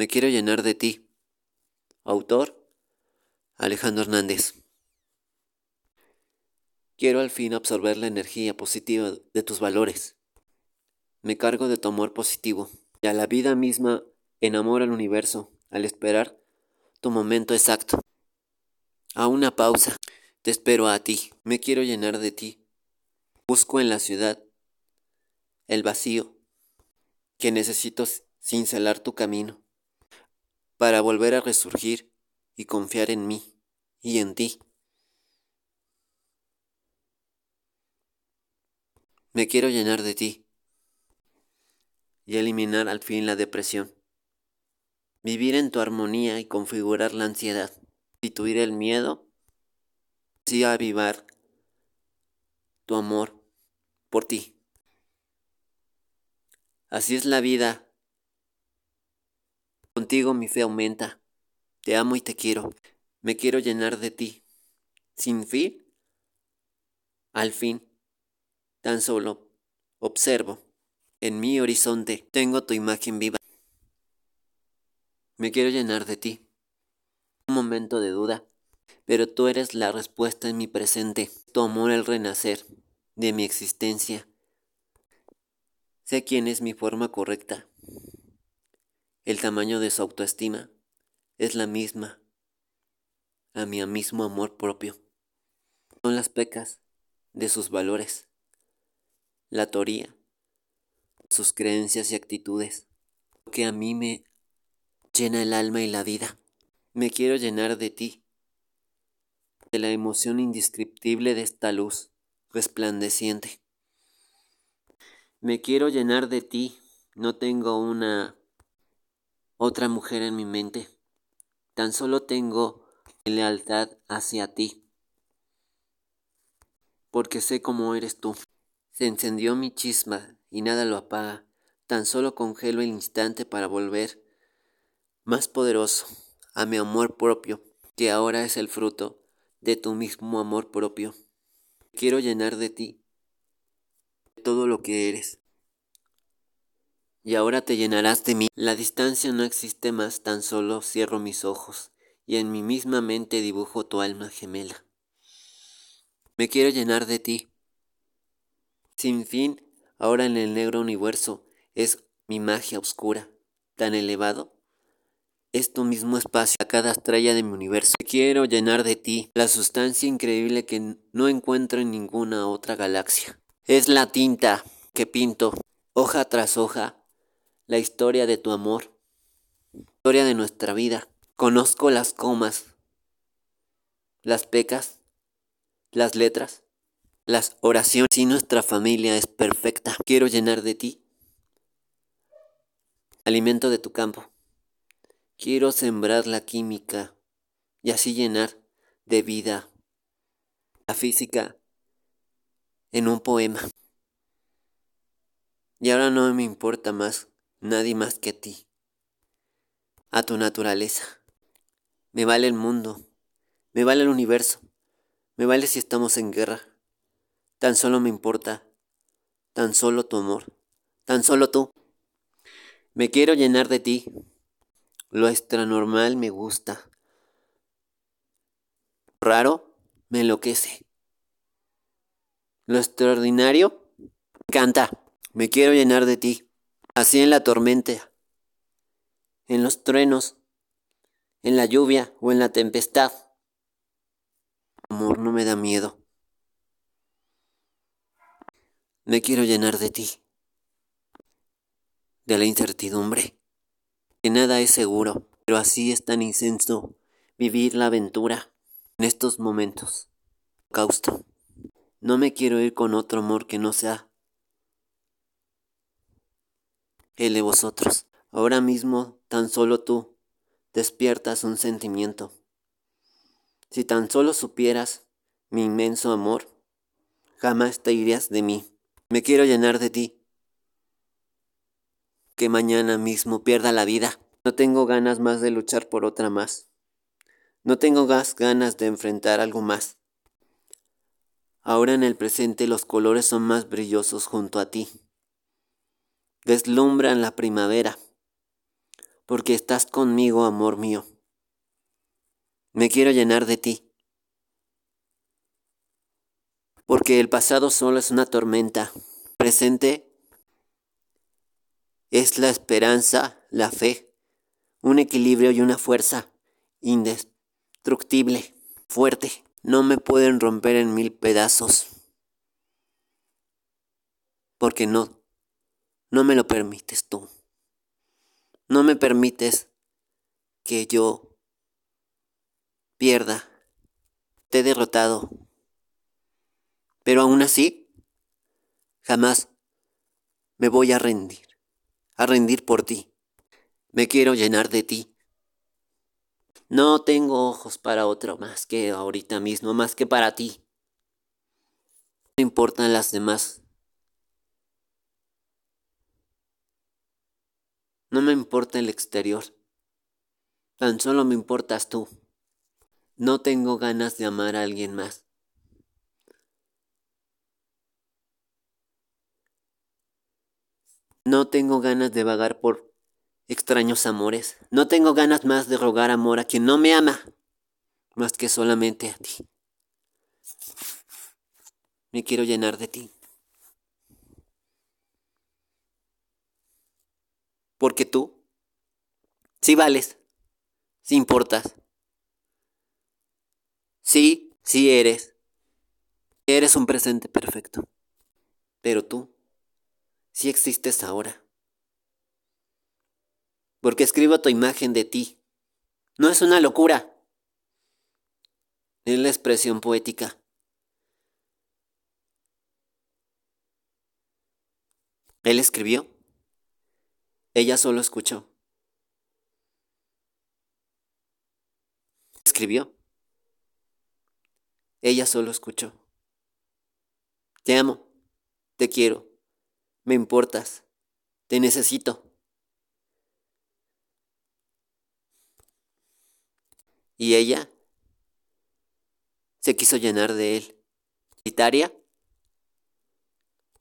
Me quiero llenar de ti. Autor Alejandro Hernández. Quiero al fin absorber la energía positiva de tus valores. Me cargo de tu amor positivo y a la vida misma enamoro al universo al esperar tu momento exacto. A una pausa, te espero a ti. Me quiero llenar de ti. Busco en la ciudad el vacío que necesito cincelar tu camino para volver a resurgir y confiar en mí y en ti. Me quiero llenar de ti y eliminar al fin la depresión. Vivir en tu armonía y configurar la ansiedad. Sustituir el miedo. Sí avivar tu amor por ti. Así es la vida. Contigo mi fe aumenta. Te amo y te quiero. Me quiero llenar de ti. Sin fin. Al fin Tan solo observo. En mi horizonte tengo tu imagen viva. Me quiero llenar de ti. Un momento de duda, pero tú eres la respuesta en mi presente, tu amor el renacer de mi existencia. Sé quién es mi forma correcta. El tamaño de su autoestima es la misma a mi mismo amor propio. Son las pecas de sus valores la teoría, sus creencias y actitudes, que a mí me llena el alma y la vida. Me quiero llenar de ti, de la emoción indescriptible de esta luz resplandeciente. Me quiero llenar de ti, no tengo una otra mujer en mi mente, tan solo tengo lealtad hacia ti, porque sé cómo eres tú. Se encendió mi chisma y nada lo apaga, tan solo congelo el instante para volver más poderoso a mi amor propio, que ahora es el fruto de tu mismo amor propio. Quiero llenar de ti todo lo que eres. Y ahora te llenarás de mí. La distancia no existe más, tan solo cierro mis ojos y en mi misma mente dibujo tu alma gemela. Me quiero llenar de ti sin fin, ahora en el negro universo es mi magia oscura, tan elevado. Es tu mismo espacio a cada estrella de mi universo. Quiero llenar de ti la sustancia increíble que no encuentro en ninguna otra galaxia. Es la tinta que pinto, hoja tras hoja, la historia de tu amor, historia de nuestra vida. Conozco las comas, las pecas, las letras las oraciones. Si nuestra familia es perfecta, quiero llenar de ti alimento de tu campo. Quiero sembrar la química y así llenar de vida la física en un poema. Y ahora no me importa más nadie más que a ti, a tu naturaleza. Me vale el mundo, me vale el universo, me vale si estamos en guerra. Tan solo me importa, tan solo tu amor, tan solo tú. Me quiero llenar de ti. Lo extranormal me gusta. Raro me enloquece. Lo extraordinario me encanta. Me quiero llenar de ti. Así en la tormenta, en los truenos, en la lluvia o en la tempestad. Amor no me da miedo. Me quiero llenar de ti, de la incertidumbre, que nada es seguro, pero así es tan incenso vivir la aventura en estos momentos. Causto, no me quiero ir con otro amor que no sea el de vosotros. Ahora mismo tan solo tú despiertas un sentimiento. Si tan solo supieras mi inmenso amor, jamás te irías de mí. Me quiero llenar de ti. Que mañana mismo pierda la vida. No tengo ganas más de luchar por otra más. No tengo ganas de enfrentar algo más. Ahora en el presente los colores son más brillosos junto a ti. Deslumbran la primavera. porque estás conmigo, amor mío. Me quiero llenar de ti. Porque el pasado solo es una tormenta. Presente es la esperanza, la fe, un equilibrio y una fuerza indestructible, fuerte. No me pueden romper en mil pedazos. Porque no, no me lo permites tú. No me permites que yo pierda. Te he derrotado. Pero aún así, jamás me voy a rendir. A rendir por ti. Me quiero llenar de ti. No tengo ojos para otro más que ahorita mismo, más que para ti. No importan las demás me importa el exterior. Tan solo me importas tú. No tengo ganas de amar a alguien más. No tengo ganas de vagar por extraños amores. No tengo ganas más de rogar amor a quien no me ama, más que solamente a ti. Me quiero llenar de ti. Porque tú sí vales, sí importas. Sí, sí eres. Eres un presente perfecto. Pero tú sí existes ahora. Porque escribo tu imagen de ti. No es una locura. Es la expresión poética. Él escribió. Ella solo escuchó. Escribió. Ella solo escuchó. Te amo, te quiero, me importas, te necesito. Y ella se quiso llenar de él. Itaria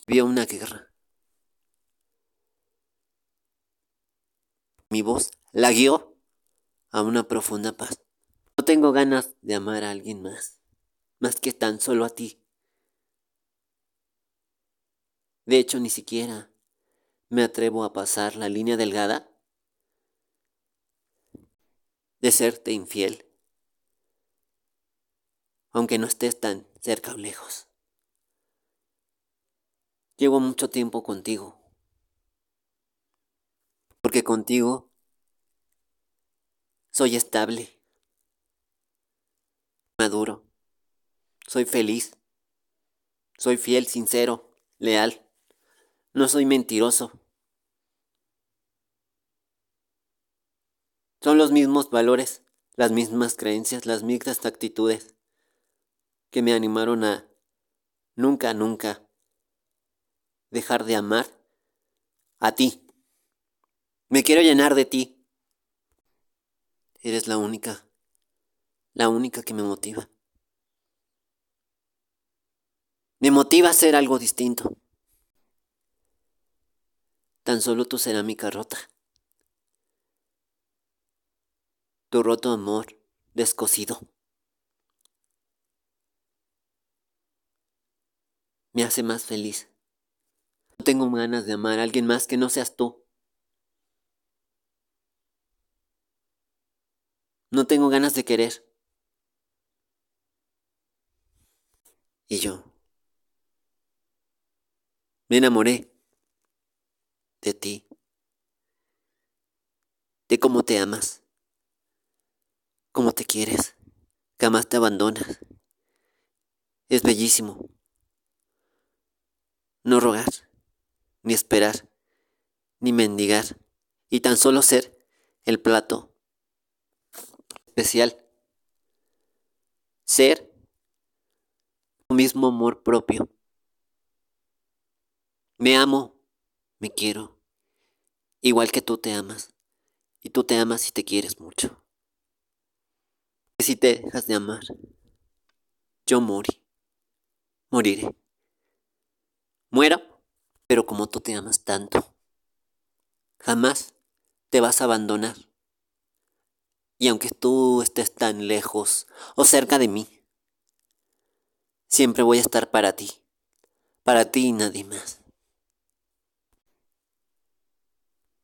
vio una guerra. Mi voz la guió a una profunda paz. No tengo ganas de amar a alguien más, más que tan solo a ti. De hecho, ni siquiera me atrevo a pasar la línea delgada de serte infiel, aunque no estés tan cerca o lejos. Llevo mucho tiempo contigo porque contigo soy estable, maduro, soy feliz, soy fiel, sincero, leal, no soy mentiroso. Son los mismos valores, las mismas creencias, las mismas actitudes que me animaron a nunca, nunca dejar de amar a ti. Me quiero llenar de ti. Eres la única, la única que me motiva. Me motiva a hacer algo distinto. Tan solo tu cerámica rota. Tu roto amor descosido. Me hace más feliz. No tengo ganas de amar a alguien más que no seas tú. No tengo ganas de querer. Y yo me enamoré de ti, de cómo te amas, cómo te quieres, jamás te abandonas. Es bellísimo. No rogar, ni esperar, ni mendigar, y tan solo ser el plato especial. Ser un mismo amor propio. Me amo, me quiero, igual que tú te amas. Y tú te amas y te quieres mucho. Y si te dejas de amar, yo morí. Moriré. Muero, pero como tú te amas tanto, jamás te vas a abandonar. Y aunque tú estés tan lejos o cerca de mí, siempre voy a estar para ti, para ti y nadie más.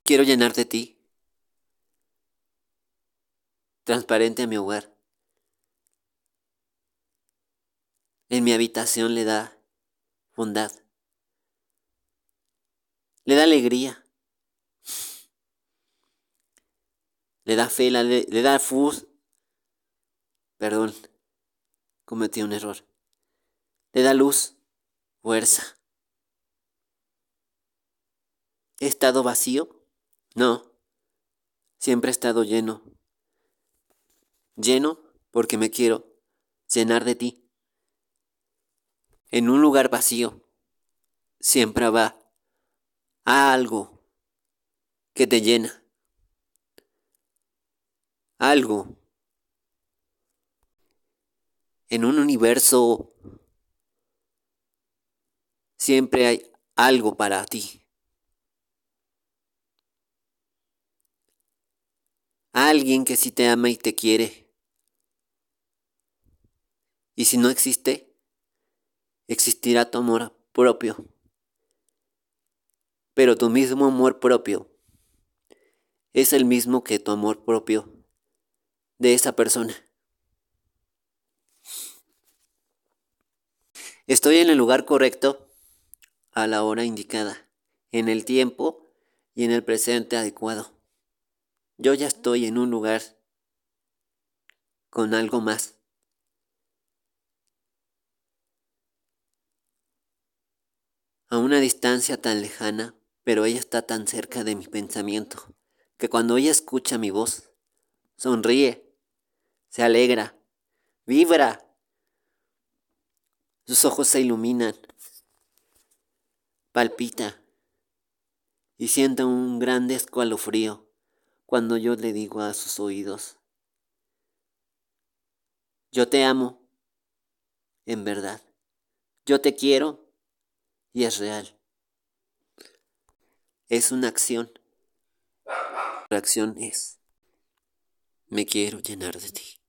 Quiero llenar de ti, transparente a mi hogar. En mi habitación le da bondad, le da alegría le da fe, le, da fus. Perdón, cometí un error. Le da luz, fuerza. ¿He estado vacío? No, siempre he estado lleno. Lleno porque me quiero llenar de ti. En un lugar vacío siempre va algo que te llena algo. En un universo siempre hay algo para ti. Alguien que sí te ama y te quiere. Y si no existe, existirá tu amor propio. Pero tu mismo amor propio es el mismo que tu amor propio de esa persona. Estoy en el lugar correcto a la hora indicada, en el tiempo y en el presente adecuado. Yo ya estoy en un lugar con algo más. A una distancia tan lejana, pero ella está tan cerca de mi pensamiento, que cuando ella escucha mi voz, sonríe se alegra, vibra. Sus ojos se iluminan, palpita y siente un grande escalofrío cuando yo le digo a sus oídos, yo te amo, en verdad, yo te quiero y es real. Es una acción. La acción es, me quiero llenar de ti.